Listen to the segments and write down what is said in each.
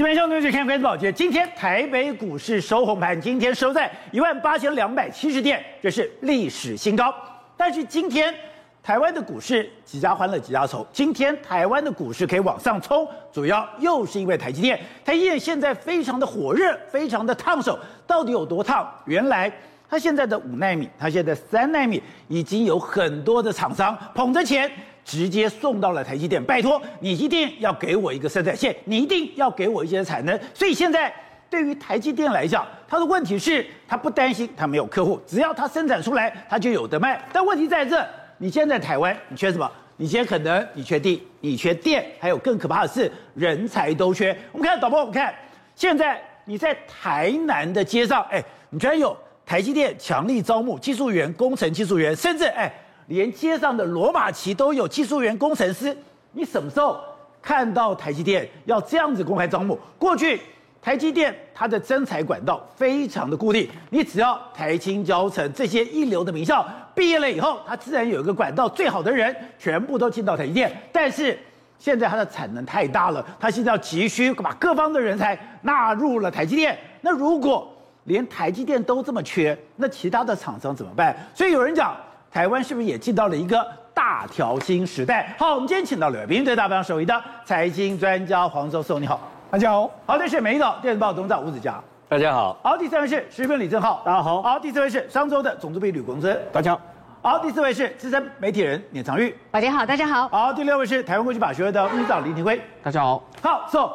这边兄弟看关注宝杰，今天台北股市收红盘，今天收在一万八千两百七十点，这是历史新高。但是今天台湾的股市几家欢乐几家愁。今天台湾的股市可以往上冲，主要又是因为台积电。台积电现在非常的火热，非常的烫手，到底有多烫？原来它现在的五纳米，它现在三纳米，已经有很多的厂商捧着钱。直接送到了台积电，拜托你一定要给我一个生产线，你一定要给我一些产能。所以现在对于台积电来讲，它的问题是它不担心它没有客户，只要它生产出来，它就有得卖。但问题在这，你现在台湾，你缺什么？你现在可能你缺地，你缺电，还有更可怕的是人才都缺。我们看导播，我们看现在你在台南的街上，哎，你居然有台积电强力招募技术员、工程技术员，甚至哎。连街上的罗马旗都有技术员、工程师，你什么时候看到台积电要这样子公开招募？过去台积电它的征才管道非常的固定，你只要台清交成这些一流的名校毕业了以后，它自然有一个管道，最好的人全部都进到台积电。但是现在它的产能太大了，它现在要急需把各方的人才纳入了台积电。那如果连台积电都这么缺，那其他的厂商怎么办？所以有人讲。台湾是不是也进到了一个大调薪时代？好，我们今天请到了名嘴大帮手，一的财经专家黄教授，你好，大家好。好，这是美丽岛电子报董事长吴子嘉，大家好。好，第三位是时评李正浩，大家好。好，第四位是商周的总主笔吕公孙，大家好。好，第四位是资深媒体人聂长玉，大家好，大家好。好，第六位是台湾国际法学会的秘书长林廷辉，大家好。好，So，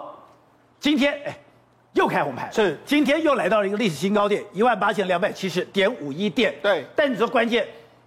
今天哎又开红盘，是，今天又来到了一个历史新高点一万八千两百七十点五一点，对。但你说关键。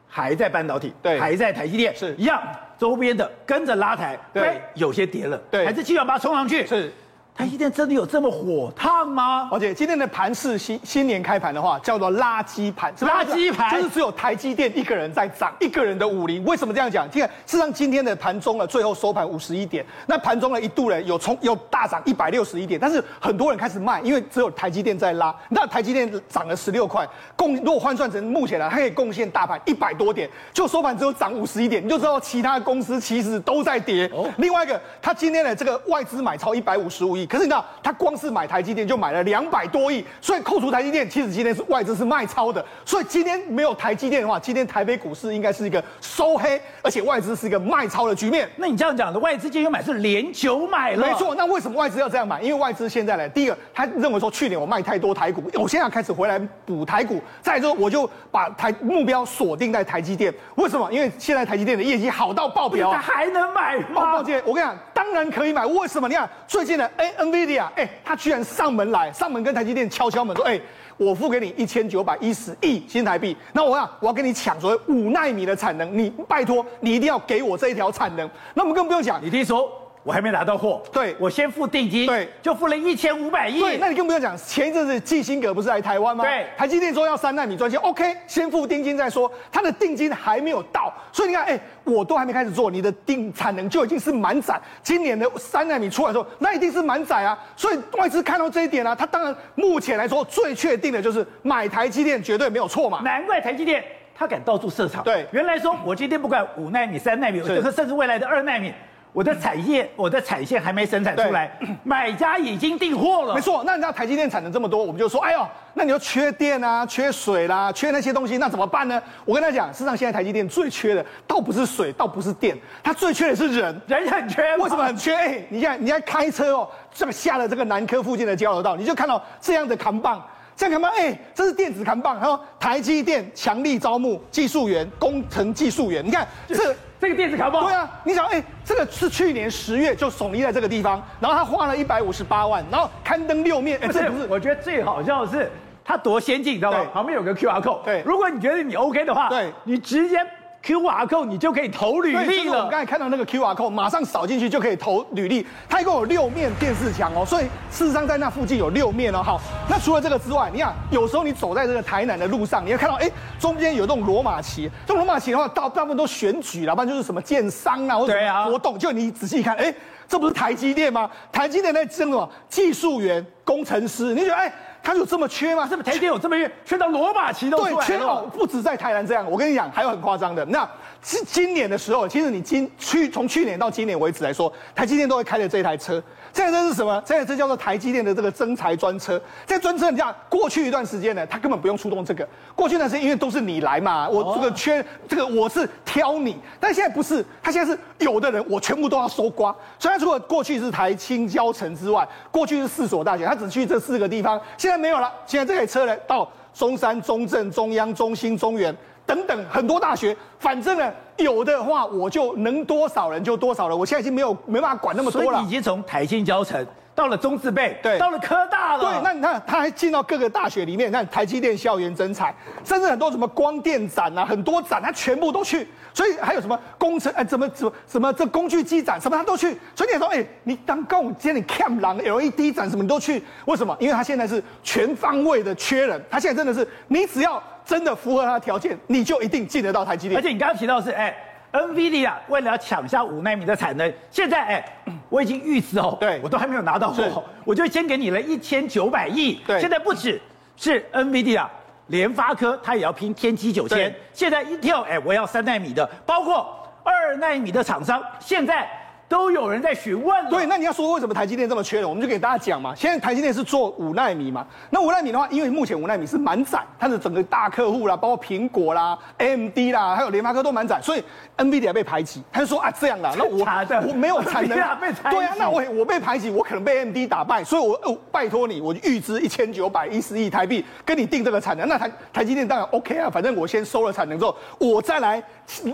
还在半导体，对，还在台积电，是。一样，周边的跟着拉抬，对，有些跌了，对，还是七万八冲上去，是。台积电真的有这么火烫吗？而且今天的盘是新新年开盘的话，叫做垃圾盘，垃圾盘就是只有台积电一个人在涨，一个人的武林。为什么这样讲？你看，事实上今天的盘中呢，最后收盘五十一点，那盘中呢一度呢有冲有大涨一百六十一点，但是很多人开始卖，因为只有台积电在拉。那台积电涨了十六块，贡如果换算成目前呢，它可以贡献大盘一百多点，就收盘只有涨五十一点，你就知道其他公司其实都在跌。哦，另外一个，它今天的这个外资买超一百五十五亿，可是你知道他光是买台积电就买了两百多亿，所以扣除台积电，其实今天是外资是卖超的。所以今天没有台积电的话，今天台北股市应该是一个收黑，而且外资是一个卖超的局面。那你这样讲的，外资今天买是连九买了？没错。那为什么外资要这样买？因为外资现在呢，第一个他认为说去年我卖太多台股，我现在开始回来补台股。再来说，我就把台目标锁定在台积电。为什么？因为现在台积电的业绩好到爆表，他还能买吗？抱歉，我跟你讲，当然可以买。为什么？你看最近的 NVIDIA，哎。他居然上门来，上门跟台积电敲敲门说：“哎、我付给你一千九百一十亿新台币，那我要我要跟你抢所谓五纳米的产能，你拜托你一定要给我这一条产能。那我们更不用讲，你听说。”我还没拿到货，对，我先付定金，对，就付了一千五百亿。对，那你更不用讲，前一阵子基辛格不是来台湾吗？对，台积电说要三纳米专线，OK，先付定金再说。他的定金还没有到，所以你看，哎、欸，我都还没开始做，你的定产能就已经是满载。今年的三纳米出来的时候，那一定是满载啊。所以外资看到这一点啊，他当然目前来说最确定的就是买台积电绝对没有错嘛。难怪台积电他敢到处设厂。对，原来说我今天不管五纳米、三纳米，甚至未来的二纳米。我的产业，我的产线还没生产出来，买家已经订货了。没错，那你知道台积电产能这么多，我们就说，哎呦，那你就缺电啊，缺水啦，缺那些东西，那怎么办呢？我跟他讲，事实上现在台积电最缺的，倒不是水，倒不是电，它最缺的是人，人很缺。为什么很缺？哎，你看，你在开车哦，这个下了这个南科附近的交流道，你就看到这样的扛棒，这样扛棒，哎，这是电子扛棒，然后台积电强力招募技术员、工程技术员，你看这。这个电子卡包，对啊，你想，哎、欸，这个是去年十月就耸立在这个地方，然后他花了一百五十八万，然后刊登六面，哎、欸，这不是，我觉得最好笑的是，它多先进，你知道吗？旁边有个 QR code，对，如果你觉得你 OK 的话，对，你直接。Q R code 你就可以投履历了。就是、我们刚才看到那个 Q R code，马上扫进去就可以投履历。它一共有六面电视墙哦，所以事实上在那附近有六面哦。好，那除了这个之外，你看有时候你走在这个台南的路上，你会看到哎，中间有这种罗马旗。这种罗马旗的话，大大部分都选举了，不然就是什么建商啊或者活动。就你仔细一看，哎，这不是台积电吗？台积电在争什么技术员、工程师？你觉得哎？它有这么缺吗？是不是台积电有这么缺？缺到罗马奇都出来。对，缺到不止在台南这样。我跟你讲，还有很夸张的。那今今年的时候，其实你今去从去年到今年为止来说，台积电都会开的这台车。这台车是什么？这台车叫做台积电的这个增材专车。这专车你讲，过去一段时间呢，它根本不用出动这个。过去呢是因为都是你来嘛，我这个缺这个我是挑你，但现在不是，他现在是有的人我全部都要收刮。虽然除了过去是台清交城之外，过去是四所大学，他只去这四个地方，现在没有了。现在这台车呢，到中山、中正、中央、中心、中原等等很多大学，反正呢。有的话，我就能多少人就多少人。我现在已经没有没办法管那么多了。所以已经从台信交城到了中字辈，对，到了科大了。对，那你看，他还进到各个大学里面，看台积电校园征才，甚至很多什么光电展啊，很多展他全部都去。所以还有什么工程哎，怎么怎么什么这工具机展什么他都去。所以你说，哎，你当跟我今天你 cam 狼 LED 展什么你都去，为什么？因为他现在是全方位的缺人，他现在真的是你只要。真的符合他的条件，你就一定进得到台积电。而且你刚刚提到的是，哎，NVIDIA 为了要抢下五纳米的产能，现在哎，我已经预支哦，对，我都还没有拿到货，我就先给你了一千九百亿。对，现在不止是 NVIDIA，联发科它也要拼天玑九千。现在 Intel 哎，我要三纳米的，包括二纳米的厂商，现在。都有人在询问。对，那你要说为什么台积电这么缺人，我们就给大家讲嘛。现在台积电是做五纳米嘛，那五纳米的话，因为目前五纳米是满载，它的整个大客户啦，包括苹果啦、AMD 啦，还有联发科都满载，所以 NVIDIA 被排挤。他就说啊，这样啦，那我 我没有产能，被对啊，那我我被排挤，我可能被 AMD 打败，所以我哦拜托你，我预支一千九百一十亿台币跟你定这个产能。那台台积电当然 OK 啊，反正我先收了产能之后，我再来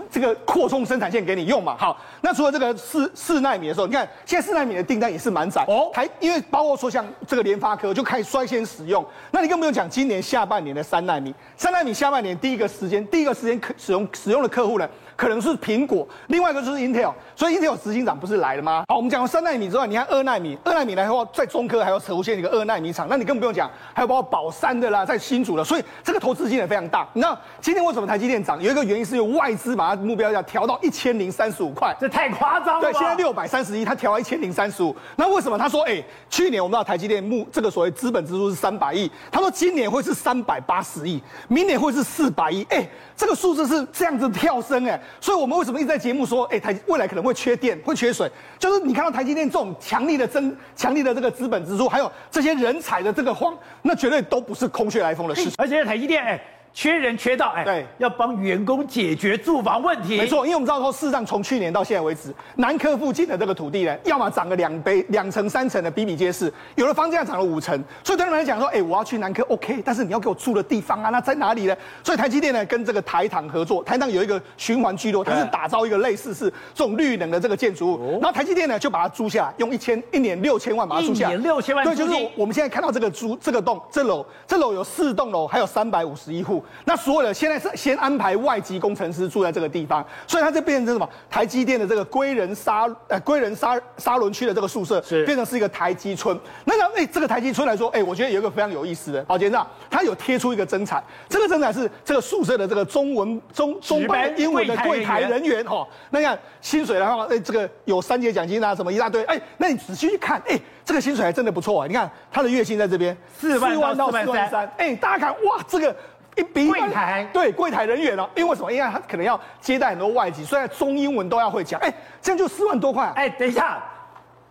这个扩充生产线给你用嘛。好，那除了这个四。四纳米的时候，你看现在四纳米的订单也是蛮窄哦，还因为包括说像这个联发科就开始率先使用，那你更不用讲今年下半年的三纳米，三纳米下半年第一个时间，第一个时间可使用使用的客户呢？可能是苹果，另外一个就是 Intel，所以 Intel 执行长不是来了吗？好，我们讲了三纳米之外，你看二纳米，二纳米来的话，在中科还要出现一个二纳米厂，那你更不用讲，还有包括宝山的啦，在新竹的，所以这个投资金额非常大。你知道今天为什么台积电涨？有一个原因是外资把它目标要调到一千零三十五块，这太夸张了。对，现在六百三十一，它调到一千零三十五。那为什么他说，哎、欸，去年我们知道台积电目这个所谓资本支出是三百亿，他说今年会是三百八十亿，明年会是四百亿，哎、欸，这个数字是这样子跳升，哎，所以我们为什么一直？在节目说，哎，台未来可能会缺电，会缺水，就是你看到台积电这种强力的增、强力的这个资本支出，还有这些人才的这个荒，那绝对都不是空穴来风的事情。而且台积电，哎。缺人缺到哎，对，要帮员工解决住房问题。没错，因为我们知道说，事实上从去年到现在为止，南科附近的这个土地呢，要么涨个两倍、两层、三层的比比皆是，有的房价涨了五成。所以对他们来讲说，哎，我要去南科，OK，但是你要给我住的地方啊，那在哪里呢？所以台积电呢，跟这个台糖合作，台糖有一个循环聚落，它是打造一个类似是这种绿能的这个建筑物，然后台积电呢就把它租下来，用一千一年六千万把它租下来，一年六千万，对，就是我们现在看到这个租这个栋这楼这楼有四栋楼，还有三百五十一户，那所有的现在是先安排外籍工程师住在这个地方，所以它就变成什么？台积电的这个归仁沙呃归仁沙沙仑区的这个宿舍，是变成是一个台积村。那个哎，这个台积村来说，哎，我觉得有一个非常有意思的，好，杰长，他有贴出一个征才，这个征才是这个宿舍的这个中文中中班英文的柜台人员哈。那你看薪水的话，哎，这个有三节奖金啊，什么一大堆，哎，那你仔细去看，哎，这个薪水还真的不错啊。你看他的月薪在这边四万到四万三，哎，大家看哇，这个。一比柜台对柜台人员哦，因为为什么？因为他可能要接待很多外籍，所以中英文都要会讲。哎，这样就四万多块。哎，等一下，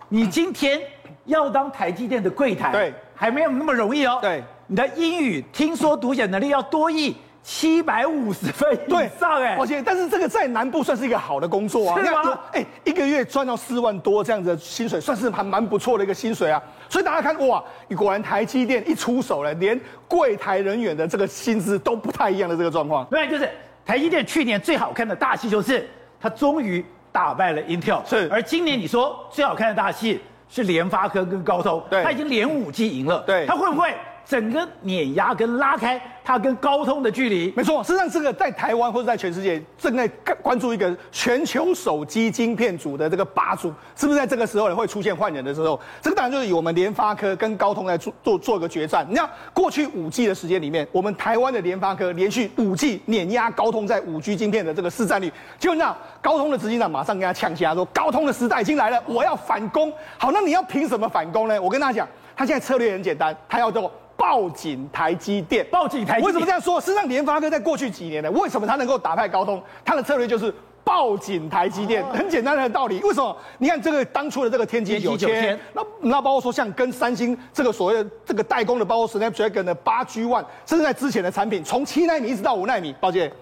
你今天要当台积电的柜台，对，还没有那么容易哦。对，你的英语听说读写能力要多益七百五十分以上。哎，而且但是这个在南部算是一个好的工作啊。是吗？哎，一个月赚到四万多这样子的薪水，算是还蛮不错的一个薪水啊。所以大家看哇，果然台积电一出手了，连柜台人员的这个薪资都不太一样的这个状况。对，就是台积电去年最好看的大戏就是它终于打败了 Intel，是。而今年你说最好看的大戏是联发科跟高通，对，它已经连五季赢了，对，它会不会？整个碾压跟拉开它跟高通的距离，没错。事实上，这个在台湾或者在全世界正在关注一个全球手机晶片组的这个霸主，是不是在这个时候会出现换人的时候？这个当然就是以我们联发科跟高通来做做做一个决战。你看，过去五 G 的时间里面，我们台湾的联发科连续五 G 碾压高通在五 G 晶片的这个市占率，就那高通的执行长马上跟他呛起来说：“高通的时代已经来了，我要反攻。”好，那你要凭什么反攻呢？我跟大家讲，他现在策略很简单，他要做。抱紧台积电，抱紧台积电。为什么这样说？事实上，联发科在过去几年呢，为什么它能够打败高通？它的策略就是。抱紧台积电，很简单的道理。为什么？你看这个当初的这个天玑九千，那那包括说像跟三星这个所谓的这个代工的，包括 Snapdragon 的八 G One，甚至在之前的产品，从七纳米一直到五纳米，抱歉，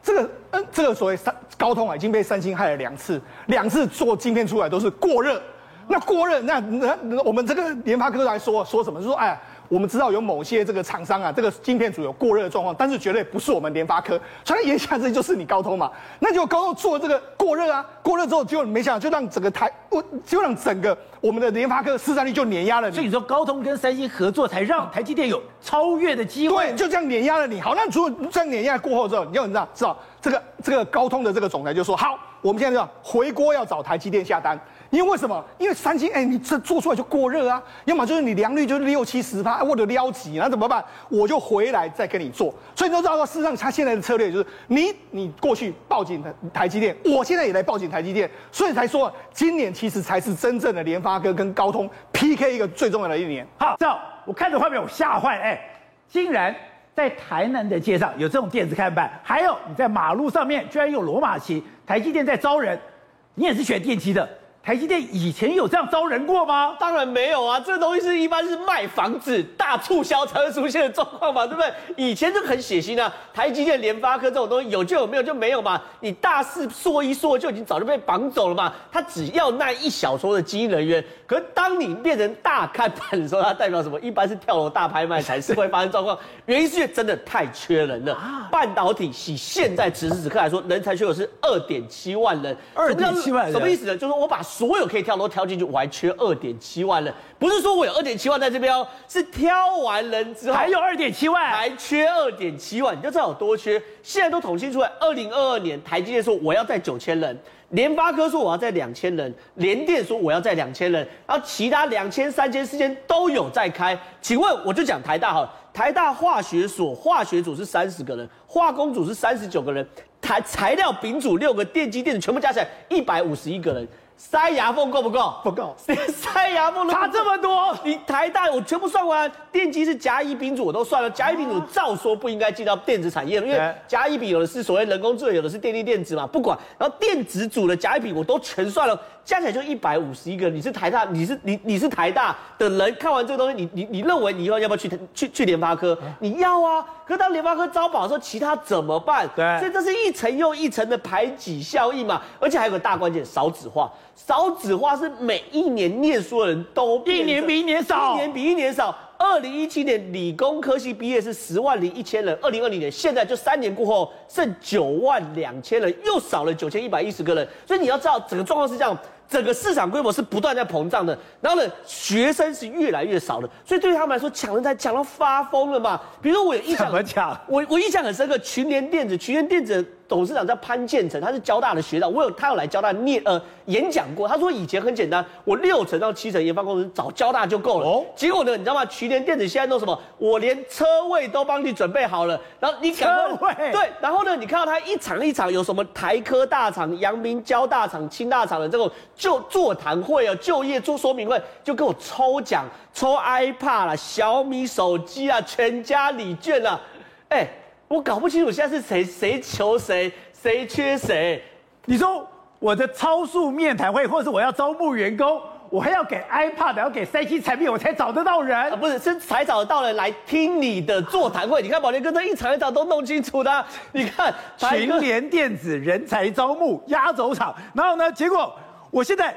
这个嗯，这个所谓三高通啊，已经被三星害了两次，两次做晶片出来都是过热。那过热，那那我们这个联发科来说说什么？就说哎。我们知道有某些这个厂商啊，这个晶片组有过热的状况，但是绝对不是我们联发科。所以言下之意就是你高通嘛，那就高通做这个过热啊，过热之后就没想到就让整个台，就让整个我们的联发科市占率就碾压了你。所以你说高通跟三星合作，才让台积电有超越的机会。对，就这样碾压了你。好，那如果这样碾压过后之后，你就知道，知道这个这个高通的这个总裁就说，好，我们现在要回锅，要找台积电下单。因为为什么？因为三星，哎、你这做出来就过热啊，要么就是你良率就是六七十趴，或者撩级，那怎么办？我就回来再跟你做。所以你都知道，事实上他现在的策略就是你，你过去报警台台积电，我现在也来报警台积电，所以才说今年其实才是真正的联发科跟高通 PK 一个最重要的一年。好，这样我看着画面我吓坏，哎，竟然在台南的街上有这种电子看板，还有你在马路上面居然有罗马旗，台积电在招人，你也是学电机的。台积电以前有这样招人过吗？当然没有啊，这个东西是一般是卖房子大促销才会出现的状况嘛，对不对？以前就很血腥啊，台积电、联发科这种东西有就有，没有就没有嘛。你大四说一说就已经早就被绑走了嘛。他只要那一小撮的精英人员，可是当你变成大看板的时候，它代表什么？一般是跳楼大拍卖才是会发生状况。原因是真的太缺人了。半导体以现在此时此刻来说，人才缺口是二点七万人。二点七万人什么意思呢？就是我把。所有可以跳都挑进去，我还缺二点七万人，不是说我有二点七万在这边哦，是挑完人之后还有二点七万，还缺二点七万，你就知道有多缺。现在都统计出来，二零二二年台积电说我要在九千人，联发科说我要在两千人，联电说我要在两千人，然后其他两千、三千、四千都有在开。请问我就讲台大好了，台大化学所化学组是三十个人，化工组是三十九个人，台材料丙组六个，电机电子全部加起来一百五十一个人。塞牙缝够不够？不够。塞牙缝差这么多，你台大我全部算完，电机是甲乙丙组我都算了，甲乙丙组照说不应该进到电子产业了，因为甲乙丙有的是所谓人工智能，有的是电力电子嘛，不管。然后电子组的甲乙丙我都全算了，加起来就一百五十一个。你是台大，你是你你是台大的人，看完这个东西，你你你认为你以后要不要去去去联发科？你要啊。可是当联发科招保的时候，其他怎么办？对，所以这是一层又一层的排挤效应嘛，而且还有个大关键，少子化。少子化是每一年念书的人都一年比一年少，一年比一年少。二零一七年理工科系毕业是十万零一千人，二零二零年现在就三年过后剩九万两千人，又少了九千一百一十个人。所以你要知道，整个状况是这样。整个市场规模是不断在膨胀的，然后呢，学生是越来越少的，所以对于他们来说，抢人才抢到发疯了嘛。比如说我有印象，怎么抢？我我印象很深刻，群联电子，群联电子。董事长叫潘建成，他是交大的学长，我有他有来交大念呃演讲过。他说以前很简单，我六成到七成研发工程师找交大就够了。哦，结果呢，你知道吗？群联电子现在弄什么？我连车位都帮你准备好了，然后你赶快车位对，然后呢，你看到他一场一场有什么台科大厂、阳明交大厂、清大厂的这种就座谈会啊、就业做说明会，就给我抽奖，抽 iPad 啦、小米手机啊、全家礼券啊，哎。我搞不清楚现在是谁谁求谁，谁缺谁。你说我的超速面谈会，或者是我要招募员工，我还要给 iPad，要给三星产品，我才找得到人。啊，不是，是才找得到人来听你的座谈会。你看宝莲哥这一场一场都弄清楚的。你看群联电子人才招募压轴场，然后呢，结果我现在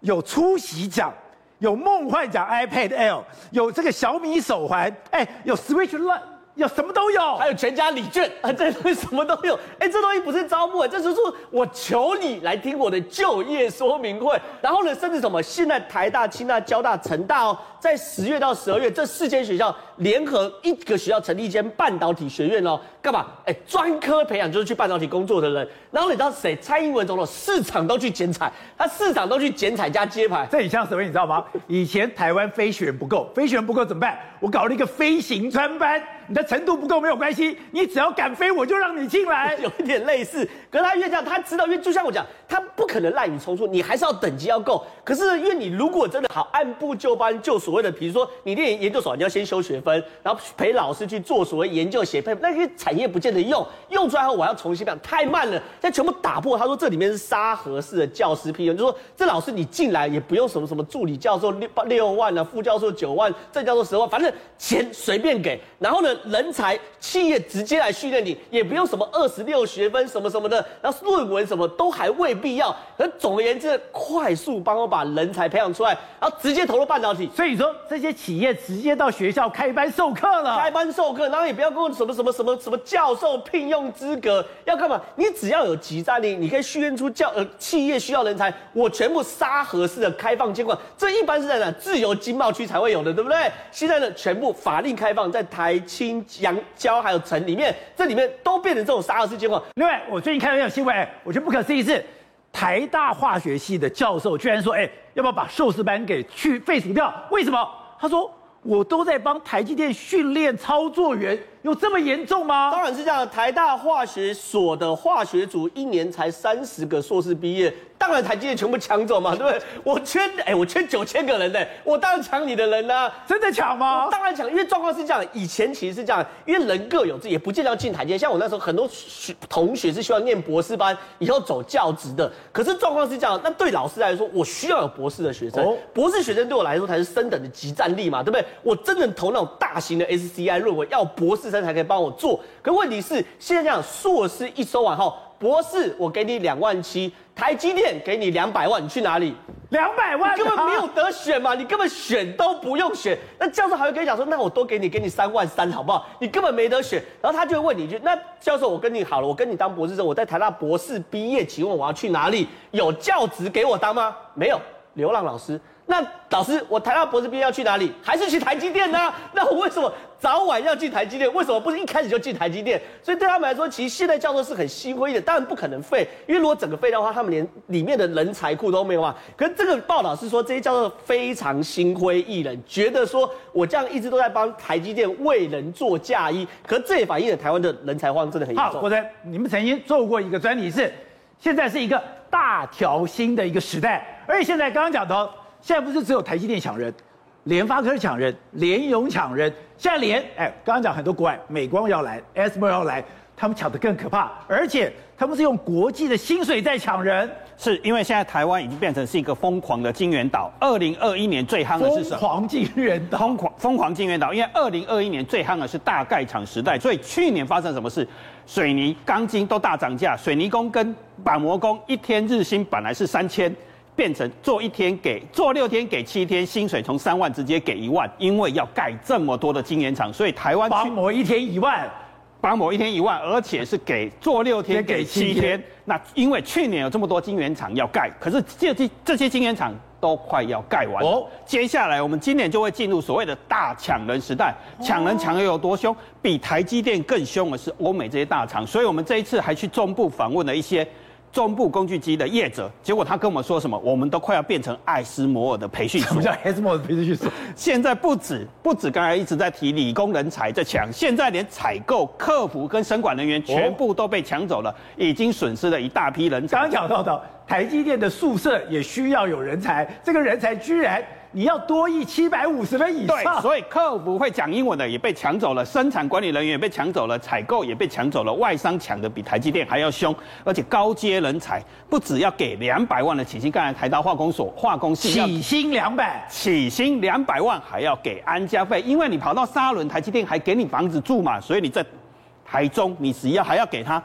有出席奖，有梦幻奖 iPad Air，有这个小米手环，哎，有 Switch Lite。有什么都有，还有全家礼券 啊，这东西什么都有。哎，这东西不是招募，这是说我求你来听我的就业说明会。然后呢，甚至什么，现在台大、清大、交大、成大哦，在十月到十二月这四间学校联合一个学校成立一间半导体学院哦，干嘛？哎，专科培养就是去半导体工作的人。然后你知道谁？蔡英文总统市场都去剪彩，他市场都去剪彩加揭牌。这很像什么？你知道吗？以前台湾飞行员不够，飞行员不够怎么办？我搞了一个飞行专班。你的程度不够没有关系，你只要敢飞，我就让你进来。有一点类似，可是他越这样，他知道，因为就像我讲，他不可能滥竽充数，你还是要等级要够。可是因为你如果真的好按部就班，就所谓的，比如说你练研究所，你要先修学分，然后陪老师去做所谓研究写配，那些产业不见得用，用出来后我要重新讲，太慢了，现在全部打破。他说这里面是沙盒式的教师聘用，就说这老师你进来也不用什么什么助理教授六六万啊，副教授九万，正教授十万，反正钱随便给。然后呢，人才企业直接来训练你，也不用什么二十六学分什么什么的，然后论文什么都还未必要。可总而言之，快速帮我把人才培养出来，然后直接投入半导体。所以说这些企业直接到学校开班授课了，开班授课，然后也不要跟我什么什么什么什么教授聘用资格要干嘛？你只要有集战力，你可以训练出教呃企业需要人才，我全部沙盒式的开放监管，这一般是在哪？自由经贸区才会有的，对不对？现在呢，全部法令开放，在台冰阳胶还有城里面，这里面都变成这种沙二式结果。另外，我最近看到一条新闻，我觉得不可思议是，台大化学系的教授居然说，哎，要不要把寿司班给去废除掉？为什么？他说。我都在帮台积电训练操作员，有这么严重吗？当然是这样。台大化学所的化学组一年才三十个硕士毕业。当然，台积电全部抢走嘛，对不对？我缺，哎、欸，我缺九千个人呢，我当然抢你的人呢、啊。真的抢吗？当然抢，因为状况是这样。以前其实是这样，因为人各有志，也不见得要进台积电。像我那时候，很多学同学是需要念博士班，以后走教职的。可是状况是这样，那对老师来说，我需要有博士的学生。哦、博士学生对我来说才是升等的即战力嘛，对不对？我真的投那种大型的 SCI 论文，要博士生才可以帮我做。可问题是，现在这样，硕士一收完后。博士，我给你两万七，台积电给你两百万，你去哪里？两百万，你根本没有得选嘛，你根本选都不用选。那教授还会跟你讲说，那我多给你，给你三万三，好不好？你根本没得选。然后他就会问你一句，那教授，我跟你好了，我跟你当博士生，我在台大博士毕业，请问我要去哪里？有教职给我当吗？没有，流浪老师。那老师，我台大博士毕业要去哪里？还是去台积电呢？那我为什么早晚要进台积电？为什么不是一开始就进台积电？所以对他们来说，其实现在教授是很心灰的，当然不可能废，因为如果整个废掉的话，他们连里面的人才库都没有啊。可是这个报道是说，这些教授非常心灰意冷，觉得说我这样一直都在帮台积电为人做嫁衣，可这也反映了台湾的人才荒真的很严重。好，国珍，你们曾经做过一个专题是，现在是一个大调薪的一个时代，而且现在刚刚讲到。现在不是只有台积电抢人，联发科抢人，联咏抢人，现在连哎，刚刚讲很多国外，美光要来，ASML 要来，他们抢的更可怕，而且他们是用国际的薪水在抢人，是因为现在台湾已经变成是一个疯狂的金元岛。二零二一年最夯的是什么？疯狂金元岛，疯狂疯狂金元岛，因为二零二一年最夯的是大盖厂时代，所以去年发生什么事？水泥、钢筋都大涨价，水泥工跟板模工一天日薪本来是三千。变成做一天给做六天给七天，薪水从三万直接给一万，因为要盖这么多的晶圆厂，所以台湾帮我一天一万，帮我一天一万，而且是给做六天给七天。那因为去年有这么多晶圆厂要盖，可是这这这些晶圆厂都快要盖完哦。接下来我们今年就会进入所谓的大抢人时代，抢人抢的有多凶？比台积电更凶的是欧美这些大厂，所以我们这一次还去中部访问了一些。中部工具机的业者，结果他跟我们说什么？我们都快要变成艾斯摩尔的培训所。什么叫艾斯摩尔的培训所？现在不止不止，刚才一直在提理工人才在抢，现在连采购、客服跟生管人员全部都被抢走了，已经损失了一大批人才。刚刚讲到的台积电的宿舍也需要有人才，这个人才居然。你要多益七百五十分以上，对，所以客服会讲英文的也被抢走了，生产管理人员也被抢走了，采购也被抢走了，外商抢的比台积电还要凶，而且高阶人才不只要给两百万的起薪，刚才台大化工所化工系起薪两百，起薪两百万还要给安家费，因为你跑到沙仑，台积电还给你房子住嘛，所以你在台中你只要还要给他。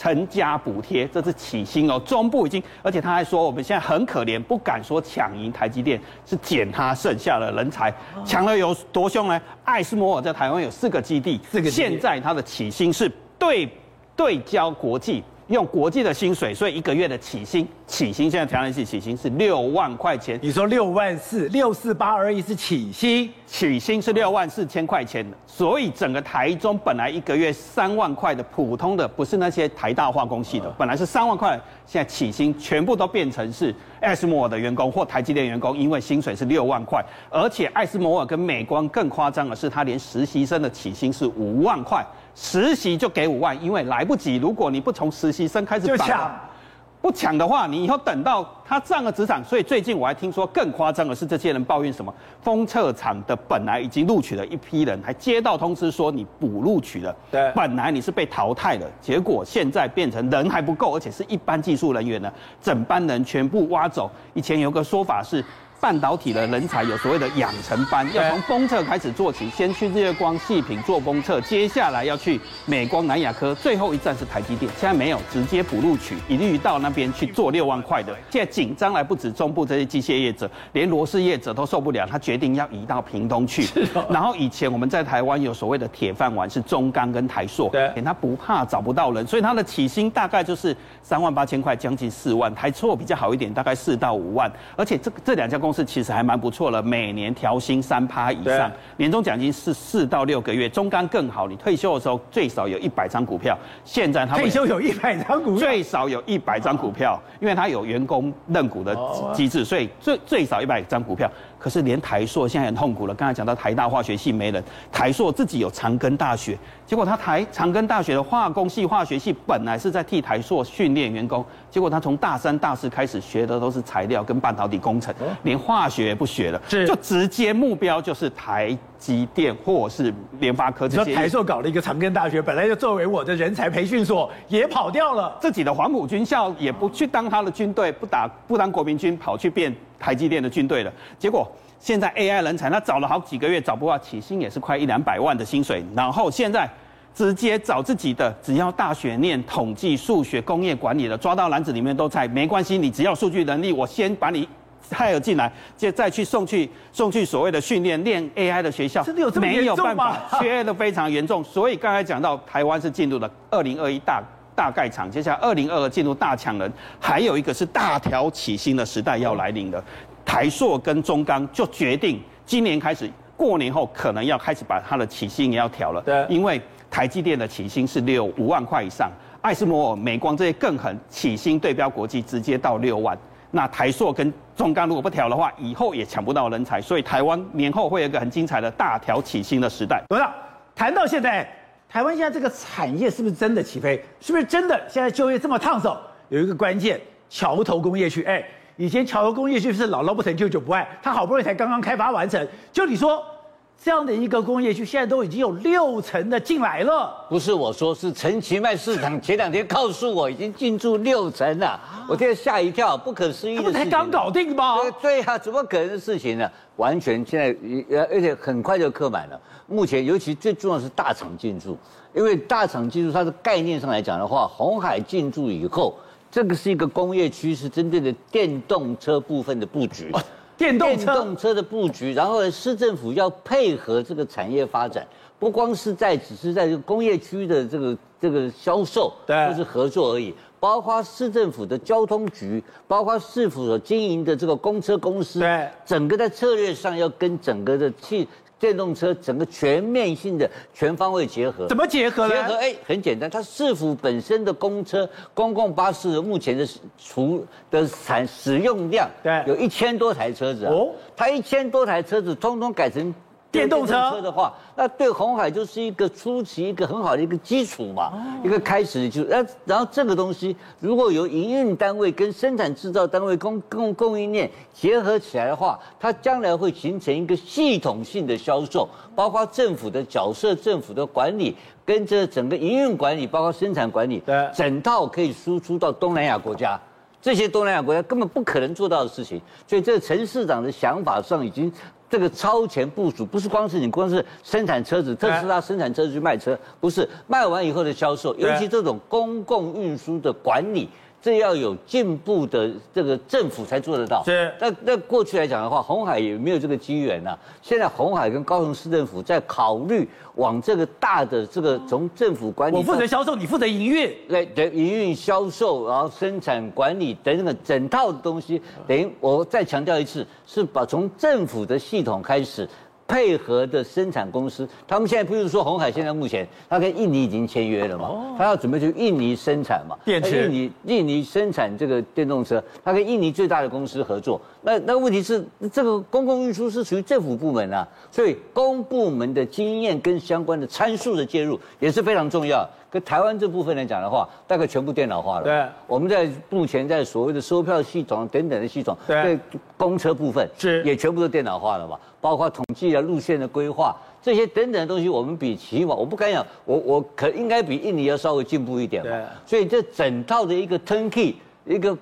成家补贴，这是起薪哦。中部已经，而且他还说我们现在很可怜，不敢说抢赢台积电，是捡他剩下的人才，抢了有多凶呢？艾斯摩尔在台湾有四个基地，现在他的起薪是对对焦国际。用国际的薪水，所以一个月的起薪，起薪现在调整起起薪是六万块钱。你说六万四，六四八而已是起薪，起薪是六万四千块钱的。所以整个台中本来一个月三万块的普通的，不是那些台大化工系的，本来是三万块，现在起薪全部都变成是艾斯摩尔的员工或台积电员工，因为薪水是六万块，而且艾斯摩尔跟美光更夸张的是，他连实习生的起薪是五万块，实习就给五万，因为来不及，如果你不从实习生开始抢。不抢的话，你以后等到他上了职场，所以最近我还听说更夸张的是，这些人抱怨什么？封测厂的本来已经录取了一批人，还接到通知说你补录取了。对，本来你是被淘汰了，结果现在变成人还不够，而且是一般技术人员呢，整班人全部挖走。以前有个说法是。半导体的人才有所谓的养成班，要从封测开始做起，先去日月光细品做封测，接下来要去美光南亚科，最后一站是台积电。现在没有直接补录取，一律到那边去做六万块的。现在紧张来不止中部这些机械业者，连螺丝业者都受不了，他决定要移到屏东去。然后以前我们在台湾有所谓的铁饭碗是中钢跟台硕，对，他不怕找不到人，所以他的起薪大概就是三万八千块，将近四万。台塑比较好一点，大概四到五万。而且这这两家公司。公司其实还蛮不错了，每年调薪三趴以上，年终奖金是四到六个月。中钢更好，你退休的时候最少有一百张股票。现在他退休有一百张股票，最少有一百张股票，因为他有员工认股的机制，所以最最少一百张股票。可是连台硕现在很痛苦了。刚才讲到台大化学系没人，台硕自己有长庚大学，结果他台长庚大学的化工系、化学系本来是在替台硕训练员工，结果他从大三、大四开始学的都是材料跟半导体工程，连化学也不学了，就直接目标就是台积电或是联发科这些。台硕搞了一个长庚大学，本来就作为我的人才培训所，也跑掉了。自己的黄埔军校也不去当他的军队，不打不当国民军，跑去变。台积电的军队了，结果现在 AI 人才，他找了好几个月找不到，起薪也是快一两百万的薪水，然后现在直接找自己的，只要大学念统计、数学、工业管理的，抓到篮子里面都在，没关系，你只要数据能力，我先把你 hire 进来，就再去送去送去所谓的训练练 AI 的学校，真的有这么严重吗？没有办法，缺的非常严重，所以刚才讲到台湾是进入了二零二一大。大概场，接下来二零二二进入大抢人，还有一个是大调起薪的时代要来临了。台硕跟中钢就决定今年开始，过年后可能要开始把它的起薪也要调了。对，因为台积电的起薪是六五万块以上，艾斯摩尔、美光这些更狠，起薪对标国际直接到六万。那台硕跟中钢如果不调的话，以后也抢不到人才，所以台湾年后会有一个很精彩的大调起薪的时代。董事长，谈到现在。台湾现在这个产业是不是真的起飞？是不是真的现在就业这么烫手？有一个关键，桥头工业区。哎，以前桥头工业区是姥姥不疼舅舅不爱，他好不容易才刚刚开发完成。就你说这样的一个工业区，现在都已经有六成的进来了。不是我说，是陈其迈市长前两天告诉我，已经进驻六成了。我现在吓一跳，不可思议的事情。他才刚搞定吗？对对啊，怎么可能的事情呢？完全现在而且很快就客满了。目前，尤其最重要的是大厂进驻，因为大厂进驻，它的概念上来讲的话，鸿海进驻以后，这个是一个工业区，是针对的电动车部分的布局。哦，电动车，电动车的布局，然后呢，市政府要配合这个产业发展，不光是在只是在这个工业区的这个这个销售，对，就是合作而已，包括市政府的交通局，包括市府所经营的这个公车公司，对，整个在策略上要跟整个的汽。电动车整个全面性的全方位结合，怎么结合呢？结合哎，很简单，它市府本身的公车、公共巴士目前的除的产使用量，对，有一千多台车子哦，它一千多台车子通通改成。电动车？的话，那对红海就是一个初期一个很好的一个基础嘛，一个开始就那然后这个东西如果由营运单位跟生产制造单位供供供应链结合起来的话，它将来会形成一个系统性的销售，包括政府的角色、政府的管理跟这整个营运管理，包括生产管理，对，整套可以输出到东南亚国家，这些东南亚国家根本不可能做到的事情，所以这个陈市长的想法上已经。这个超前部署不是光是你光是生产车子，特斯拉生产车子去卖车，不是卖完以后的销售，尤其这种公共运输的管理。这要有进步的这个政府才做得到。是。那那过去来讲的话，红海也没有这个机缘呐。现在红海跟高雄市政府在考虑往这个大的这个从政府管理，我负责销售，你负责营运。对对，营运、销售，然后生产管理等等整套的东西，等于我再强调一次，是把从政府的系统开始。配合的生产公司，他们现在不是说红海现在目前他跟印尼已经签约了嘛？他要准备去印尼生产嘛？电池。印尼印尼生产这个电动车，他跟印尼最大的公司合作。那那问题是，这个公共运输是属于政府部门啊，所以公部门的经验跟相关的参数的介入也是非常重要。跟台湾这部分来讲的话，大概全部电脑化了。对。我们在目前在所谓的收票系统等等的系统，对公车部分是也全部都电脑化了嘛？包括统计啊、路线的规划这些等等的东西，我们比起码我不敢讲，我我可应该比印尼要稍微进步一点嘛。所以这整套的一个 turnkey 一个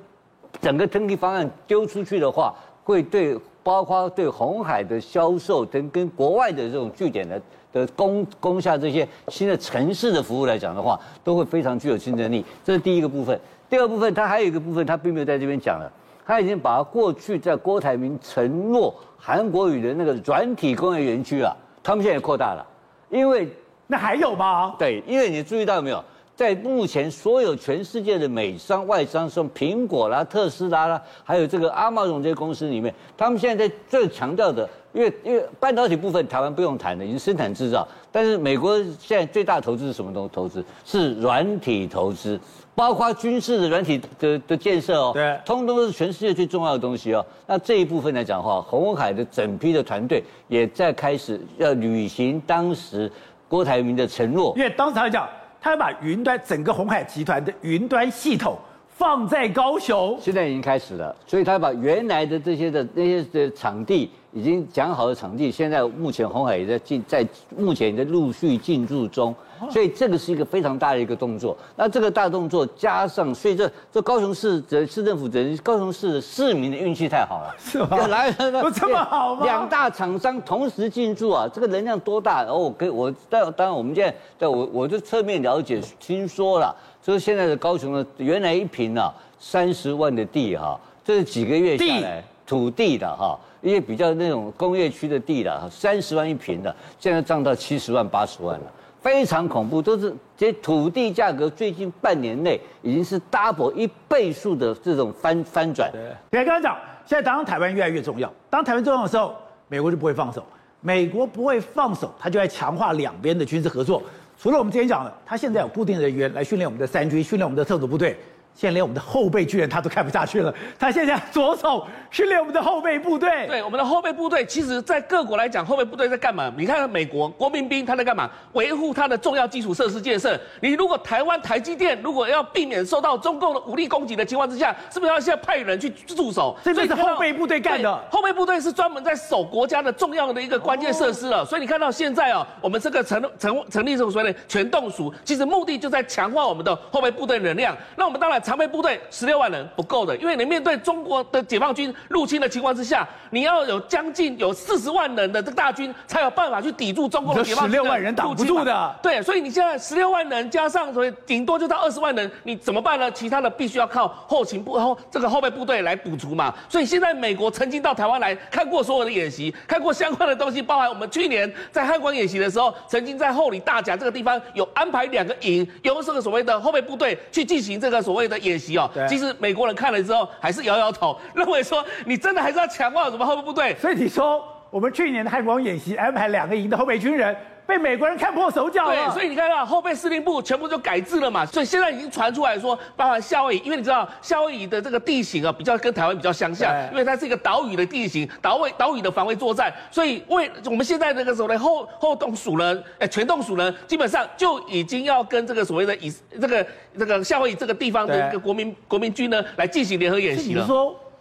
整个 turnkey 方案丢出去的话，会对包括对红海的销售跟跟国外的这种据点的的攻攻下这些新的城市的服务来讲的话，都会非常具有竞争力。这是第一个部分。第二部分，它还有一个部分，它并没有在这边讲了。他已经把过去在郭台铭承诺韩国语的那个软体工业园区啊，他们现在扩大了，因为那还有吗？对，因为你注意到没有，在目前所有全世界的美商外商，像苹果啦、特斯拉啦，还有这个阿茂总这些公司里面，他们现在在最强调的，因为因为半导体部分台湾不用谈的，已经生产制造，但是美国现在最大投资是什么东？投资是软体投资。包括军事的软体的的建设哦，对，通通都是全世界最重要的东西哦。那这一部分来讲的话，鸿海的整批的团队也在开始要履行当时郭台铭的承诺，因为当时来讲，他要把云端整个红海集团的云端系统放在高雄，现在已经开始了，所以他把原来的这些的那些的场地。已经讲好的场地，现在目前红海也在进，在目前也在陆续进驻中，所以这个是一个非常大的一个动作。那这个大动作加上，所以这这高雄市的市政府等于高雄市的市民的运气太好了，是吗？来，不这么好吗？两大厂商同时进驻啊，这个能量多大？然后我跟我当当然我们现在在我我就侧面了解听说了，就是现在的高雄的原来一平啊三十万的地哈，这是几个月下来土地的哈。一些比较那种工业区的地的，三十万一平的，现在涨到七十万、八十万了，非常恐怖。都是这土地价格最近半年内已经是 double 一倍数的这种翻翻转。对，别刚刚讲，现在当台湾越来越重要，当台湾重要的时候，美国就不会放手。美国不会放手，他就在强化两边的军事合作。除了我们之前讲的，他现在有固定人员来训练我们的三军，训练我们的特种部队。现在连我们的后备军人他都看不下去了，他现在着手训练我们的后备部队。对，我们的后备部队，其实，在各国来讲，后备部队在干嘛？你看美国国民兵他在干嘛？维护他的重要基础设施建设。你如果台湾台积电如果要避免受到中共的武力攻击的情况之下，是不是要现在派人去驻守？这就是后备部队干的。后备部队是专门在守国家的重要的一个关键设施了。所以你看到现在啊，我们这个成成成立这种所谓的全动署，其实目的就在强化我们的后备部队能量。那我们当然常备部队十。六万人不够的，因为你面对中国的解放军入侵的情况之下，你要有将近有四十万人的这个大军，才有办法去抵住中国的解放军。十六万人挡不住的。对，所以你现在十六万人加上所谓顶多就到二十万人，你怎么办呢？其他的必须要靠后勤部后这个后备部队来补足嘛。所以现在美国曾经到台湾来看过所有的演习，看过相关的东西，包含我们去年在汉光演习的时候，曾经在后里大甲这个地方有安排两个营，由这个所谓的后备部队去进行这个所谓的演习哦。对。其实美国人看了之后，还是摇摇头，认为说你真的还是要强化什么后备部队。所以你说，我们去年的汉光演习安排两个营的后备军人。被美国人看破手脚了，对，所以你看到后备司令部全部就改制了嘛，所以现在已经传出来说，包含夏威夷，因为你知道夏威夷的这个地形啊，比较跟台湾比较相像，因为它是一个岛屿的地形，岛位岛屿的防卫作战，所以为我们现在这个时候呢后后动署呢，哎，全动署呢，基本上就已经要跟这个所谓的以这个这个夏威夷这个地方的一个国民国民军呢来进行联合演习了。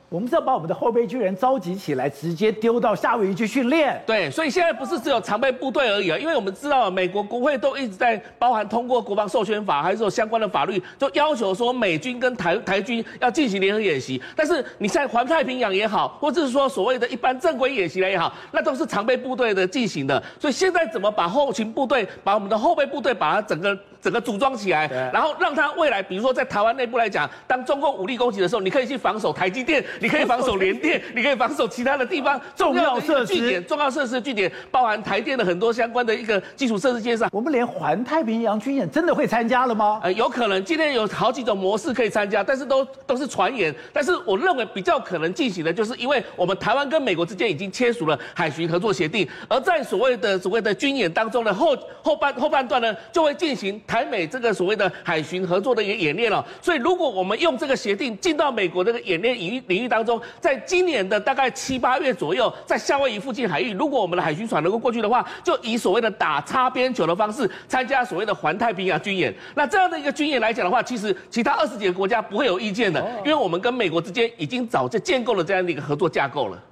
我们是要把我们的后备军人召集起来，直接丢到夏威夷去训练。对，所以现在不是只有常备部队而已啊，因为我们知道美国国会都一直在包含通过国防授权法，还是有相关的法律，就要求说美军跟台台军要进行联合演习。但是你在环太平洋也好，或者是说所谓的一般正规演习来也好，那都是常备部队的进行的。所以现在怎么把后勤部队，把我们的后备部队，把它整个。整个组装起来，然后让它未来，比如说在台湾内部来讲，当中共武力攻击的时候，你可以去防守台积电，你可以防守联电，你可以防守其他的地方 重要设施据点，重要设施据点，包含台电的很多相关的一个基础设施建设。我们连环太平洋军演真的会参加了吗？呃，有可能，今天有好几种模式可以参加，但是都都是传言。但是我认为比较可能进行的，就是因为我们台湾跟美国之间已经签署了海巡合作协定，而在所谓的所谓的军演当中的后后半后半段呢，就会进行台台美这个所谓的海巡合作的一个演练了。所以如果我们用这个协定进到美国这个演练领域领域当中，在今年的大概七八月左右，在夏威夷附近海域，如果我们的海巡船能够过去的话，就以所谓的打擦边球的方式参加所谓的环太平洋军演。那这样的一个军演来讲的话，其实其他二十几个国家不会有意见的，因为我们跟美国之间已经早就建构了这样的一个合作架构了。